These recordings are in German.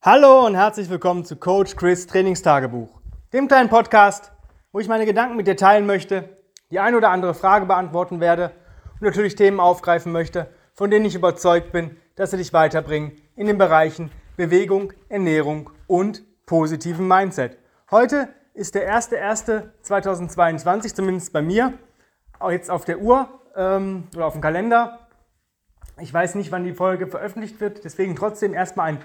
Hallo und herzlich willkommen zu Coach Chris Trainingstagebuch, dem kleinen Podcast, wo ich meine Gedanken mit dir teilen möchte, die eine oder andere Frage beantworten werde und natürlich Themen aufgreifen möchte, von denen ich überzeugt bin, dass sie dich weiterbringen in den Bereichen Bewegung, Ernährung und positiven Mindset. Heute ist der 1.1.2022, zumindest bei mir, auch jetzt auf der Uhr ähm, oder auf dem Kalender. Ich weiß nicht, wann die Folge veröffentlicht wird, deswegen trotzdem erstmal ein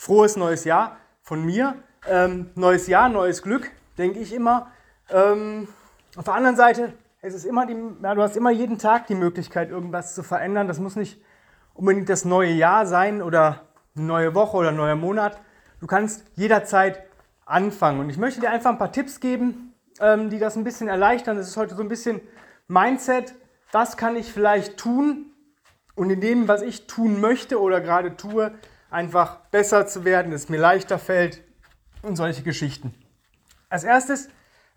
frohes neues Jahr von mir. Ähm, neues Jahr, neues Glück, denke ich immer. Ähm, auf der anderen Seite, es ist immer die, ja, du hast immer jeden Tag die Möglichkeit, irgendwas zu verändern. Das muss nicht unbedingt das neue Jahr sein oder eine neue Woche oder ein neuer Monat. Du kannst jederzeit anfangen. Und ich möchte dir einfach ein paar Tipps geben, ähm, die das ein bisschen erleichtern. Das ist heute so ein bisschen Mindset. Was kann ich vielleicht tun? Und in dem, was ich tun möchte oder gerade tue, einfach besser zu werden, dass es mir leichter fällt und solche Geschichten. Als erstes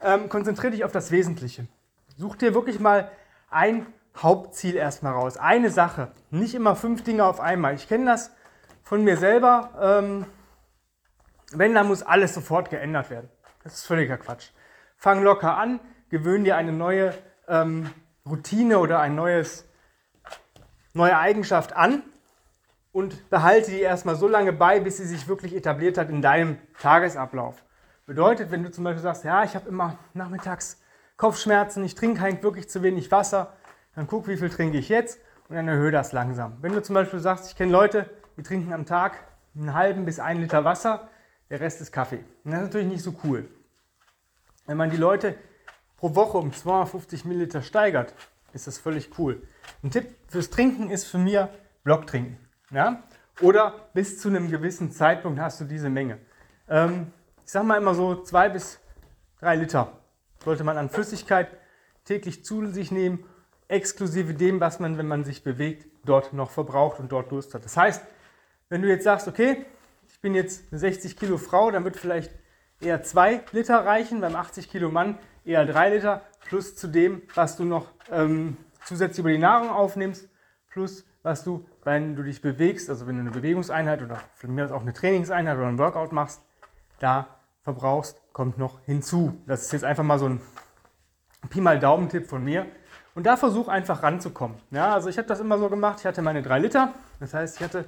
ähm, konzentriere dich auf das Wesentliche. Such dir wirklich mal ein Hauptziel erstmal raus. Eine Sache. Nicht immer fünf Dinge auf einmal. Ich kenne das von mir selber. Ähm, wenn, dann muss alles sofort geändert werden. Das ist völliger Quatsch. Fang locker an, gewöhn dir eine neue ähm, Routine oder eine neue Eigenschaft an und behalte die erstmal so lange bei, bis sie sich wirklich etabliert hat in deinem Tagesablauf. Bedeutet, wenn du zum Beispiel sagst, ja, ich habe immer nachmittags Kopfschmerzen, ich trinke halt wirklich zu wenig Wasser, dann guck, wie viel trinke ich jetzt und dann erhöhe das langsam. Wenn du zum Beispiel sagst, ich kenne Leute, die trinken am Tag einen halben bis einen Liter Wasser, der Rest ist Kaffee. Und das ist natürlich nicht so cool. Wenn man die Leute pro Woche um 250 Milliliter steigert, ist das völlig cool. Ein Tipp fürs Trinken ist für mich Blocktrinken. Ja? Oder bis zu einem gewissen Zeitpunkt hast du diese Menge. Ähm, ich sage mal immer so zwei bis drei Liter sollte man an Flüssigkeit täglich zu sich nehmen, exklusive dem, was man, wenn man sich bewegt, dort noch verbraucht und dort Durst hat. Das heißt, wenn du jetzt sagst, okay, ich bin jetzt eine 60 Kilo Frau, dann wird vielleicht eher zwei Liter reichen, beim 80 Kilo Mann eher drei Liter, plus zu dem, was du noch ähm, zusätzlich über die Nahrung aufnimmst, plus was du, wenn du dich bewegst, also wenn du eine Bewegungseinheit oder mir aus auch eine Trainingseinheit oder ein Workout machst, da verbrauchst, kommt noch hinzu. Das ist jetzt einfach mal so ein Pi mal Daumentipp von mir. Und da versuch einfach ranzukommen. Ja, also ich habe das immer so gemacht. Ich hatte meine 3 Liter. Das heißt, ich hatte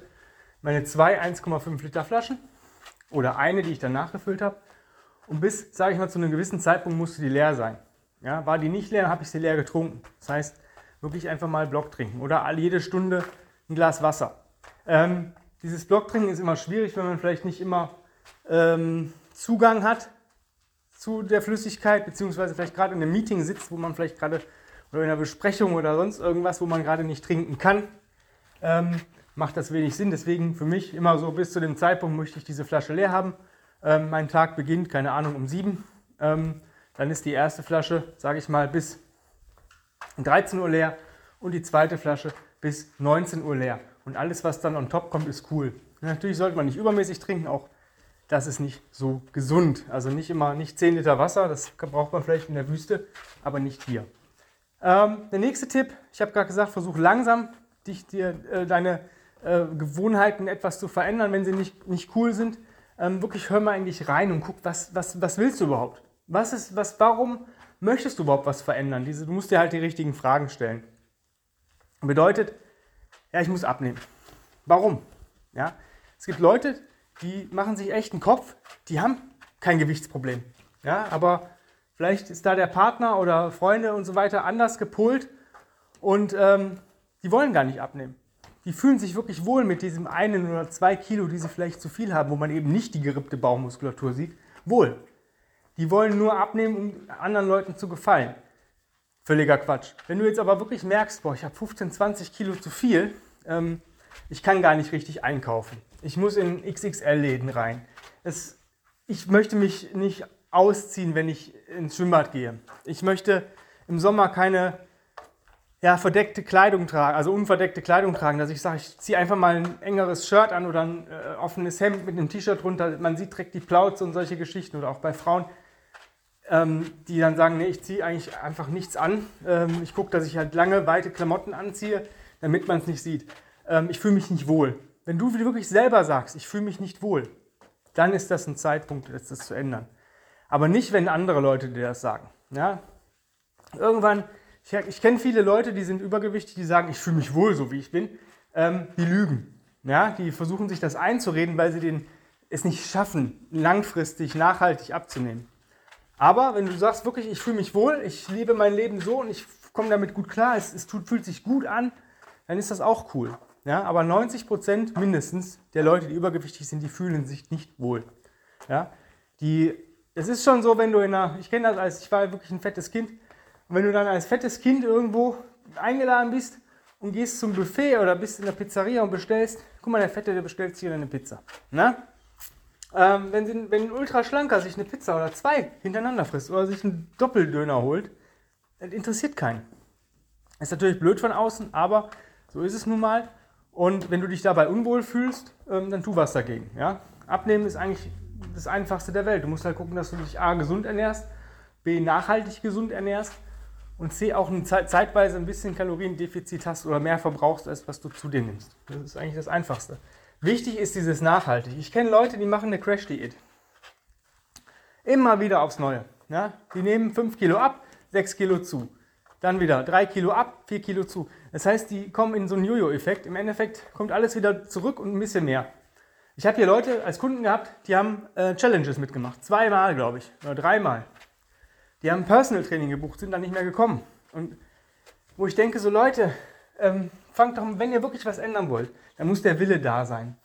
meine zwei 1,5 Liter Flaschen oder eine, die ich dann nachgefüllt habe. Und bis, sage ich mal, zu einem gewissen Zeitpunkt musste die leer sein. Ja, war die nicht leer, habe ich sie leer getrunken. Das heißt, wirklich einfach mal Block trinken oder jede Stunde ein Glas Wasser. Ähm, dieses Blocktrinken ist immer schwierig, wenn man vielleicht nicht immer ähm, Zugang hat zu der Flüssigkeit, beziehungsweise vielleicht gerade in einem Meeting sitzt, wo man vielleicht gerade oder in einer Besprechung oder sonst irgendwas, wo man gerade nicht trinken kann, ähm, macht das wenig Sinn. Deswegen für mich immer so bis zu dem Zeitpunkt möchte ich diese Flasche leer haben. Ähm, mein Tag beginnt, keine Ahnung, um sieben. Ähm, dann ist die erste Flasche, sage ich mal, bis 13 Uhr leer und die zweite Flasche bis 19 Uhr leer. Und alles, was dann on top kommt, ist cool. Natürlich sollte man nicht übermäßig trinken, auch das ist nicht so gesund. Also nicht immer, nicht 10 Liter Wasser, das braucht man vielleicht in der Wüste, aber nicht hier. Ähm, der nächste Tipp, ich habe gerade gesagt, versuch langsam dich, dir, äh, deine äh, Gewohnheiten etwas zu verändern, wenn sie nicht, nicht cool sind. Ähm, wirklich hör mal eigentlich rein und guck, was, was, was willst du überhaupt? Was ist, was, warum möchtest du überhaupt was verändern? Diese, du musst dir halt die richtigen Fragen stellen. Bedeutet, ja, ich muss abnehmen. Warum? Ja, es gibt Leute, die machen sich echt einen Kopf, die haben kein Gewichtsproblem. Ja, aber vielleicht ist da der Partner oder Freunde und so weiter anders gepolt und ähm, die wollen gar nicht abnehmen. Die fühlen sich wirklich wohl mit diesem einen oder zwei Kilo, die sie vielleicht zu viel haben, wo man eben nicht die gerippte Bauchmuskulatur sieht, wohl. Die wollen nur abnehmen, um anderen Leuten zu gefallen. Völliger Quatsch. Wenn du jetzt aber wirklich merkst, boah, ich habe 15, 20 Kilo zu viel, ähm, ich kann gar nicht richtig einkaufen. Ich muss in XXL-Läden rein. Es, ich möchte mich nicht ausziehen, wenn ich ins Schwimmbad gehe. Ich möchte im Sommer keine ja, verdeckte Kleidung tragen, also unverdeckte Kleidung tragen, dass ich sage, ich ziehe einfach mal ein engeres Shirt an oder ein äh, offenes Hemd mit einem T-Shirt drunter. Man sieht direkt die Plauze und solche Geschichten oder auch bei Frauen ähm, die dann sagen, nee, ich ziehe eigentlich einfach nichts an. Ähm, ich gucke, dass ich halt lange, weite Klamotten anziehe, damit man es nicht sieht. Ähm, ich fühle mich nicht wohl. Wenn du wirklich selber sagst, ich fühle mich nicht wohl, dann ist das ein Zeitpunkt, das zu ändern. Aber nicht, wenn andere Leute dir das sagen. Ja? Irgendwann, ich, ich kenne viele Leute, die sind übergewichtig, die sagen, ich fühle mich wohl, so wie ich bin. Ähm, die lügen. Ja? Die versuchen sich das einzureden, weil sie den, es nicht schaffen, langfristig, nachhaltig abzunehmen. Aber wenn du sagst wirklich, ich fühle mich wohl, ich lebe mein Leben so und ich komme damit gut klar, es, es tut, fühlt sich gut an, dann ist das auch cool. Ja, aber 90 Prozent mindestens der Leute, die übergewichtig sind, die fühlen sich nicht wohl. Ja, die, es ist schon so, wenn du in einer, ich kenne das als, ich war wirklich ein fettes Kind, und wenn du dann als fettes Kind irgendwo eingeladen bist und gehst zum Buffet oder bist in der Pizzeria und bestellst, guck mal, der Fette, der bestellt sich eine Pizza. Na? Ähm, wenn, sie, wenn ein Ultraschlanker sich eine Pizza oder zwei hintereinander frisst oder sich einen Doppeldöner holt, das interessiert keinen. Ist natürlich blöd von außen, aber so ist es nun mal. Und wenn du dich dabei unwohl fühlst, ähm, dann tu was dagegen. Ja? Abnehmen ist eigentlich das Einfachste der Welt. Du musst halt gucken, dass du dich A gesund ernährst, B nachhaltig gesund ernährst und C auch eine Zeit, zeitweise ein bisschen Kaloriendefizit hast oder mehr verbrauchst, als was du zu dir nimmst. Das ist eigentlich das Einfachste. Wichtig ist dieses nachhaltig. Ich kenne Leute, die machen eine Crash-Diät. Immer wieder aufs Neue. Ja? Die nehmen 5 Kilo ab, 6 Kilo zu. Dann wieder 3 Kilo ab, 4 Kilo zu. Das heißt, die kommen in so einen Jojo-Effekt. Im Endeffekt kommt alles wieder zurück und ein bisschen mehr. Ich habe hier Leute als Kunden gehabt, die haben äh, Challenges mitgemacht. Zweimal, glaube ich, oder dreimal. Die haben Personal Training gebucht, sind dann nicht mehr gekommen. Und wo ich denke, so Leute, ähm, fangt doch, wenn ihr wirklich was ändern wollt, dann muss der Wille da sein.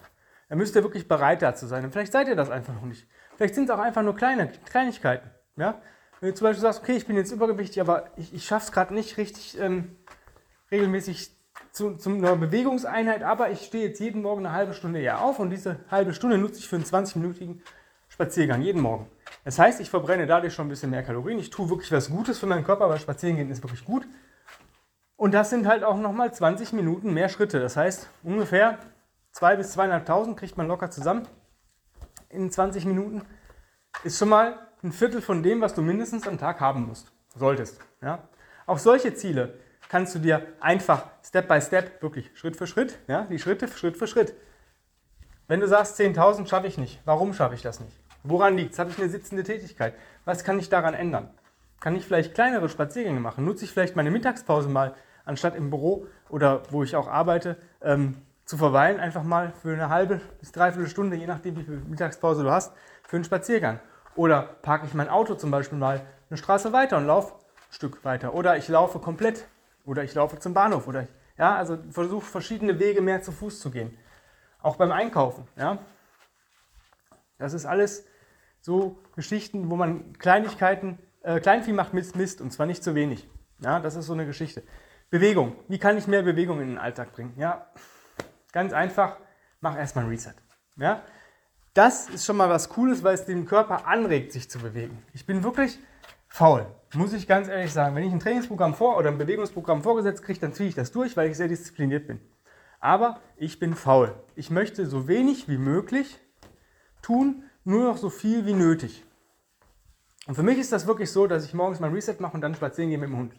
Dann müsst ihr wirklich bereit dazu sein. Und vielleicht seid ihr das einfach noch nicht. Vielleicht sind es auch einfach nur kleine Kleinigkeiten. Ja? Wenn du zum Beispiel sagst, okay, ich bin jetzt übergewichtig, aber ich, ich schaffe es gerade nicht richtig ähm, regelmäßig zu, zu, einer Bewegungseinheit, aber ich stehe jetzt jeden Morgen eine halbe Stunde eher auf und diese halbe Stunde nutze ich für einen 20-minütigen Spaziergang, jeden Morgen. Das heißt, ich verbrenne dadurch schon ein bisschen mehr Kalorien. Ich tue wirklich was Gutes für meinen Körper, weil spazieren gehen ist wirklich gut. Und das sind halt auch nochmal 20 Minuten mehr Schritte. Das heißt, ungefähr 2.000 bis 2.500 kriegt man locker zusammen in 20 Minuten. Ist schon mal ein Viertel von dem, was du mindestens am Tag haben musst, solltest. Ja? Auch solche Ziele kannst du dir einfach Step by Step, wirklich Schritt für Schritt, ja, die Schritte Schritt für Schritt. Wenn du sagst, 10.000 schaffe ich nicht, warum schaffe ich das nicht? Woran liegt es? Habe ich eine sitzende Tätigkeit? Was kann ich daran ändern? Kann ich vielleicht kleinere Spaziergänge machen? Nutze ich vielleicht meine Mittagspause mal, anstatt im Büro oder wo ich auch arbeite, ähm, zu verweilen, einfach mal für eine halbe bis dreiviertel Stunde, je nachdem, wie viel Mittagspause du hast, für einen Spaziergang. Oder parke ich mein Auto zum Beispiel mal eine Straße weiter und laufe ein Stück weiter. Oder ich laufe komplett. Oder ich laufe zum Bahnhof. Oder ja, also versuche verschiedene Wege mehr zu Fuß zu gehen. Auch beim Einkaufen. Ja. Das ist alles so Geschichten, wo man Kleinigkeiten, äh, Kleinvieh macht Mist, und zwar nicht zu wenig. Ja, das ist so eine Geschichte. Bewegung. Wie kann ich mehr Bewegung in den Alltag bringen? Ja, ganz einfach, mach erstmal ein Reset. Ja, das ist schon mal was Cooles, weil es den Körper anregt, sich zu bewegen. Ich bin wirklich faul, muss ich ganz ehrlich sagen. Wenn ich ein Trainingsprogramm vor oder ein Bewegungsprogramm vorgesetzt kriege, dann ziehe ich das durch, weil ich sehr diszipliniert bin. Aber ich bin faul. Ich möchte so wenig wie möglich tun, nur noch so viel wie nötig. Und für mich ist das wirklich so, dass ich morgens mein Reset mache und dann spazieren gehe mit dem Hund.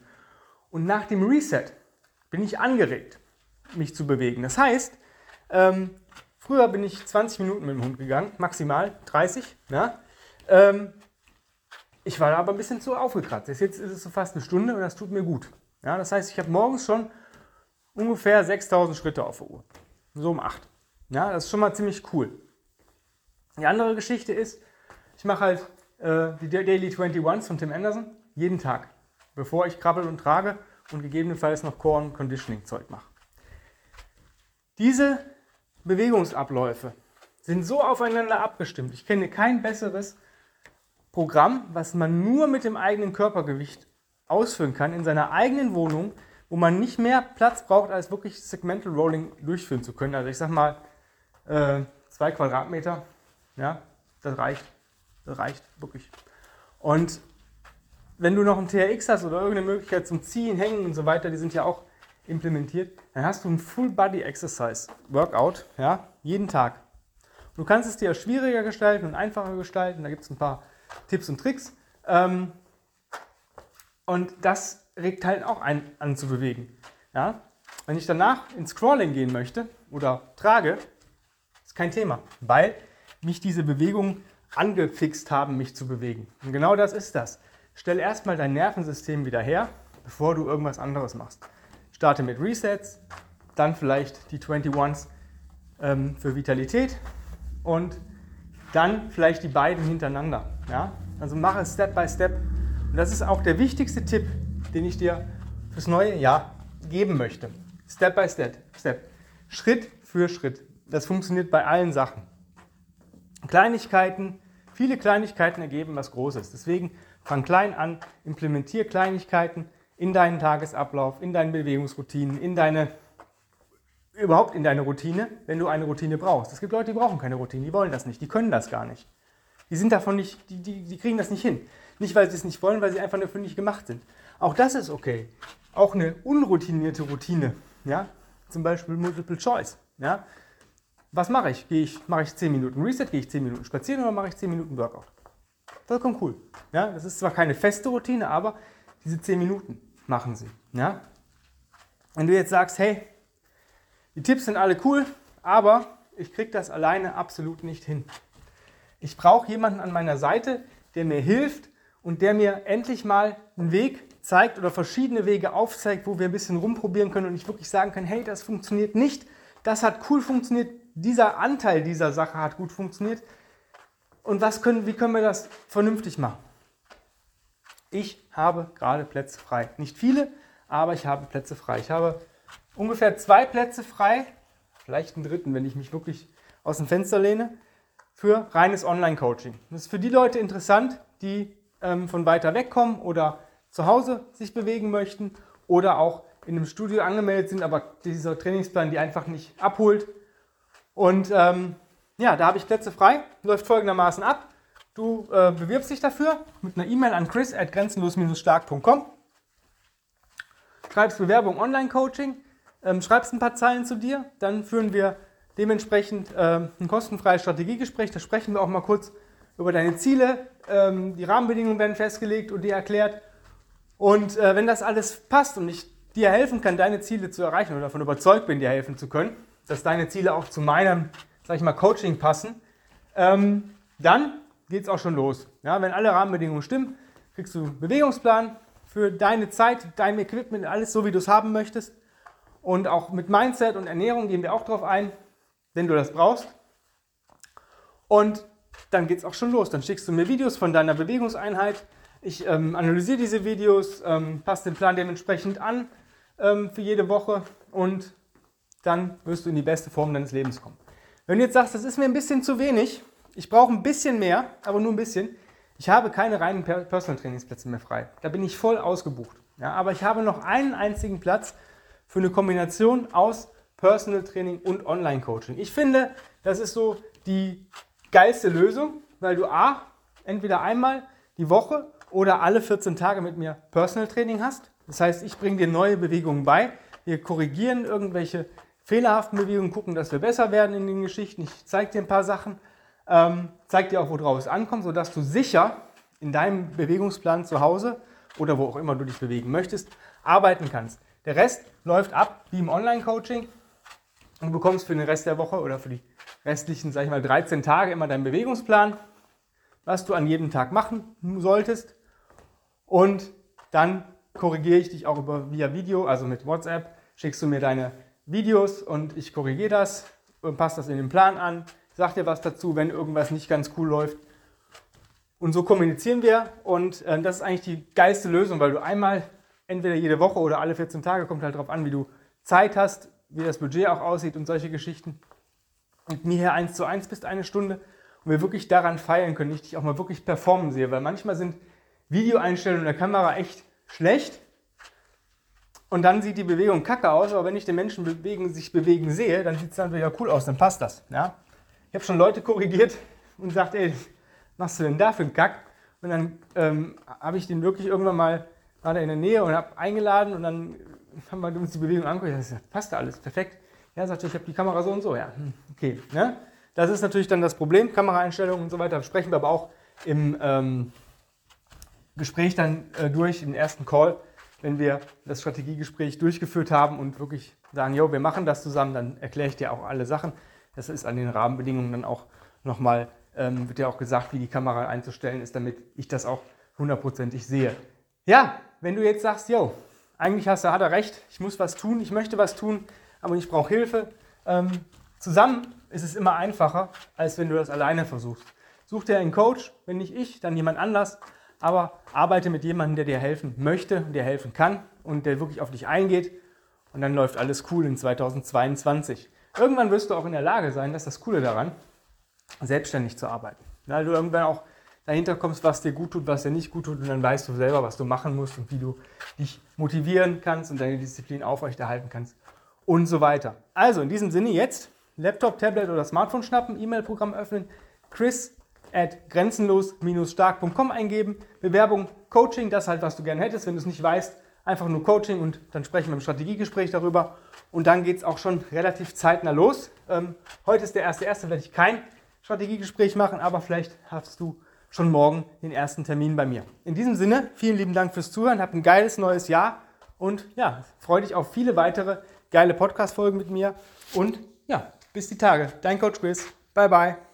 Und nach dem Reset bin ich angeregt, mich zu bewegen. Das heißt, ähm, Früher bin ich 20 Minuten mit dem Hund gegangen, maximal 30. Ja? Ähm, ich war aber ein bisschen zu aufgekratzt. Jetzt ist es so fast eine Stunde und das tut mir gut. Ja? Das heißt, ich habe morgens schon ungefähr 6000 Schritte auf der Uhr. So um 8. Ja, das ist schon mal ziemlich cool. Die andere Geschichte ist, ich mache halt äh, die Daily 21s von Tim Anderson jeden Tag, bevor ich krabbel und trage und gegebenenfalls noch Core- und Conditioning-Zeug mache. Diese Bewegungsabläufe sind so aufeinander abgestimmt. Ich kenne kein besseres Programm, was man nur mit dem eigenen Körpergewicht ausführen kann in seiner eigenen Wohnung, wo man nicht mehr Platz braucht, als wirklich Segmental Rolling durchführen zu können. Also ich sag mal, äh, zwei Quadratmeter, ja, das reicht. Das reicht wirklich. Und wenn du noch ein TRX hast oder irgendeine Möglichkeit zum Ziehen, Hängen und so weiter, die sind ja auch implementiert, dann hast du ein Full Body Exercise Workout, ja, jeden Tag. Du kannst es dir schwieriger gestalten und einfacher gestalten. Da gibt es ein paar Tipps und Tricks. Ähm, und das regt halt auch ein, an zu bewegen. Ja? Wenn ich danach ins Crawling gehen möchte oder trage, ist kein Thema, weil mich diese Bewegung angefixt haben, mich zu bewegen. Und genau das ist das. Stell erstmal dein Nervensystem wieder her, bevor du irgendwas anderes machst. Starte mit Resets, dann vielleicht die 21s ähm, für Vitalität und dann vielleicht die beiden hintereinander. Ja? Also mache es Step by Step. Und das ist auch der wichtigste Tipp, den ich dir fürs neue Jahr geben möchte. Step by Step. Step. Schritt für Schritt. Das funktioniert bei allen Sachen. Kleinigkeiten, viele Kleinigkeiten ergeben was Großes. Deswegen fang klein an, implementier Kleinigkeiten in deinen Tagesablauf, in deinen Bewegungsroutinen, in deine überhaupt in deine Routine, wenn du eine Routine brauchst. Es gibt Leute, die brauchen keine Routine, die wollen das nicht, die können das gar nicht. Die sind davon nicht, die, die, die kriegen das nicht hin. Nicht, weil sie es nicht wollen, weil sie einfach dafür nicht gemacht sind. Auch das ist okay. Auch eine unroutinierte Routine, ja, zum Beispiel Multiple Choice, ja. Was mache ich? Gehe ich, mache ich 10 Minuten Reset, gehe ich 10 Minuten spazieren oder mache ich 10 Minuten Workout? Vollkommen cool. Ja, das ist zwar keine feste Routine, aber diese 10 Minuten machen sie. Ja? Wenn du jetzt sagst, hey, die Tipps sind alle cool, aber ich kriege das alleine absolut nicht hin. Ich brauche jemanden an meiner Seite, der mir hilft und der mir endlich mal einen Weg zeigt oder verschiedene Wege aufzeigt, wo wir ein bisschen rumprobieren können und ich wirklich sagen kann, hey, das funktioniert nicht, das hat cool funktioniert, dieser Anteil dieser Sache hat gut funktioniert. Und was können, wie können wir das vernünftig machen? Ich habe gerade Plätze frei. Nicht viele, aber ich habe Plätze frei. Ich habe ungefähr zwei Plätze frei, vielleicht einen dritten, wenn ich mich wirklich aus dem Fenster lehne, für reines Online-Coaching. Das ist für die Leute interessant, die ähm, von weiter weg kommen oder zu Hause sich bewegen möchten oder auch in einem Studio angemeldet sind, aber dieser Trainingsplan die einfach nicht abholt. Und ähm, ja, da habe ich Plätze frei. Läuft folgendermaßen ab. Du äh, bewirbst dich dafür mit einer E-Mail an chris at grenzenlos-stark.com. Schreibst Bewerbung Online-Coaching ähm, schreibst ein paar Zeilen zu dir, dann führen wir dementsprechend äh, ein kostenfreies Strategiegespräch. Da sprechen wir auch mal kurz über deine Ziele. Ähm, die Rahmenbedingungen werden festgelegt und dir erklärt. Und äh, wenn das alles passt und ich dir helfen kann, deine Ziele zu erreichen oder davon überzeugt bin, dir helfen zu können, dass deine Ziele auch zu meinem, sag ich mal, Coaching passen, ähm, dann geht es auch schon los. Ja, wenn alle Rahmenbedingungen stimmen, kriegst du einen Bewegungsplan für deine Zeit, dein Equipment, alles so, wie du es haben möchtest. Und auch mit Mindset und Ernährung gehen wir auch drauf ein, wenn du das brauchst. Und dann geht es auch schon los. Dann schickst du mir Videos von deiner Bewegungseinheit. Ich ähm, analysiere diese Videos, ähm, passe den Plan dementsprechend an ähm, für jede Woche und dann wirst du in die beste Form deines Lebens kommen. Wenn du jetzt sagst, das ist mir ein bisschen zu wenig, ich brauche ein bisschen mehr, aber nur ein bisschen, ich habe keine reinen Personal Trainingsplätze mehr frei. Da bin ich voll ausgebucht. Ja, aber ich habe noch einen einzigen Platz für eine Kombination aus Personal Training und Online Coaching. Ich finde, das ist so die geilste Lösung, weil du A, entweder einmal die Woche oder alle 14 Tage mit mir Personal Training hast. Das heißt, ich bringe dir neue Bewegungen bei. Wir korrigieren irgendwelche fehlerhaften Bewegungen, gucken, dass wir besser werden in den Geschichten. Ich zeige dir ein paar Sachen, ähm, zeige dir auch, worauf es ankommt, sodass du sicher in deinem Bewegungsplan zu Hause oder wo auch immer du dich bewegen möchtest, arbeiten kannst. Der Rest läuft ab wie im Online-Coaching du bekommst für den Rest der Woche oder für die restlichen, sag ich mal, 13 Tage immer deinen Bewegungsplan, was du an jedem Tag machen solltest. Und dann korrigiere ich dich auch über, via Video, also mit WhatsApp, schickst du mir deine Videos und ich korrigiere das und passe das in den Plan an, sag dir was dazu, wenn irgendwas nicht ganz cool läuft. Und so kommunizieren wir und äh, das ist eigentlich die geilste Lösung, weil du einmal entweder jede Woche oder alle 14 Tage, kommt halt darauf an, wie du Zeit hast, wie das Budget auch aussieht und solche Geschichten. Und mir hier eins zu eins bist eine Stunde und wir wirklich daran feiern können, ich dich auch mal wirklich performen sehe, weil manchmal sind Videoeinstellungen der Kamera echt schlecht und dann sieht die Bewegung kacke aus, aber wenn ich den Menschen bewegen, sich bewegen sehe, dann sieht es dann wieder cool aus, dann passt das. Ja? Ich habe schon Leute korrigiert und gesagt, ey, machst du denn da für einen Kack? Und dann ähm, habe ich den wirklich irgendwann mal da in der Nähe und habe eingeladen und dann haben wir uns die Bewegung angeguckt. Das passt da alles, perfekt. Ja, sagte ich, habe die Kamera so und so. Ja, hm, okay. Ne? Das ist natürlich dann das Problem, Kameraeinstellungen und so weiter. Sprechen wir aber auch im ähm, Gespräch dann äh, durch, im ersten Call, wenn wir das Strategiegespräch durchgeführt haben und wirklich sagen, jo, wir machen das zusammen, dann erkläre ich dir auch alle Sachen. Das ist an den Rahmenbedingungen dann auch nochmal ähm, wird ja auch gesagt, wie die Kamera einzustellen ist, damit ich das auch hundertprozentig sehe. Ja, wenn du jetzt sagst, yo, eigentlich hast du, hat er recht, ich muss was tun, ich möchte was tun, aber ich brauche Hilfe. Ähm, zusammen ist es immer einfacher, als wenn du das alleine versuchst. Such dir einen Coach, wenn nicht ich, dann jemand anders, aber arbeite mit jemandem, der dir helfen möchte, der helfen kann und der wirklich auf dich eingeht und dann läuft alles cool in 2022. Irgendwann wirst du auch in der Lage sein, das ist das Coole daran, selbstständig zu arbeiten. Weil du irgendwann auch dahinter kommst, was dir gut tut, was dir nicht gut tut und dann weißt du selber, was du machen musst und wie du dich motivieren kannst und deine Disziplin aufrechterhalten kannst und so weiter. Also in diesem Sinne jetzt Laptop, Tablet oder Smartphone schnappen, E-Mail-Programm öffnen, chris at grenzenlos-stark.com eingeben, Bewerbung, Coaching, das halt, was du gerne hättest. Wenn du es nicht weißt, einfach nur Coaching und dann sprechen wir im Strategiegespräch darüber. Und dann geht es auch schon relativ zeitnah los. Ähm, heute ist der erste erste, werde ich kein Strategiegespräch machen, aber vielleicht hast du schon morgen den ersten Termin bei mir. In diesem Sinne, vielen lieben Dank fürs Zuhören, habt ein geiles neues Jahr und ja, freue dich auf viele weitere geile Podcast-Folgen mit mir und ja, bis die Tage. Dein Coach Chris. Bye bye.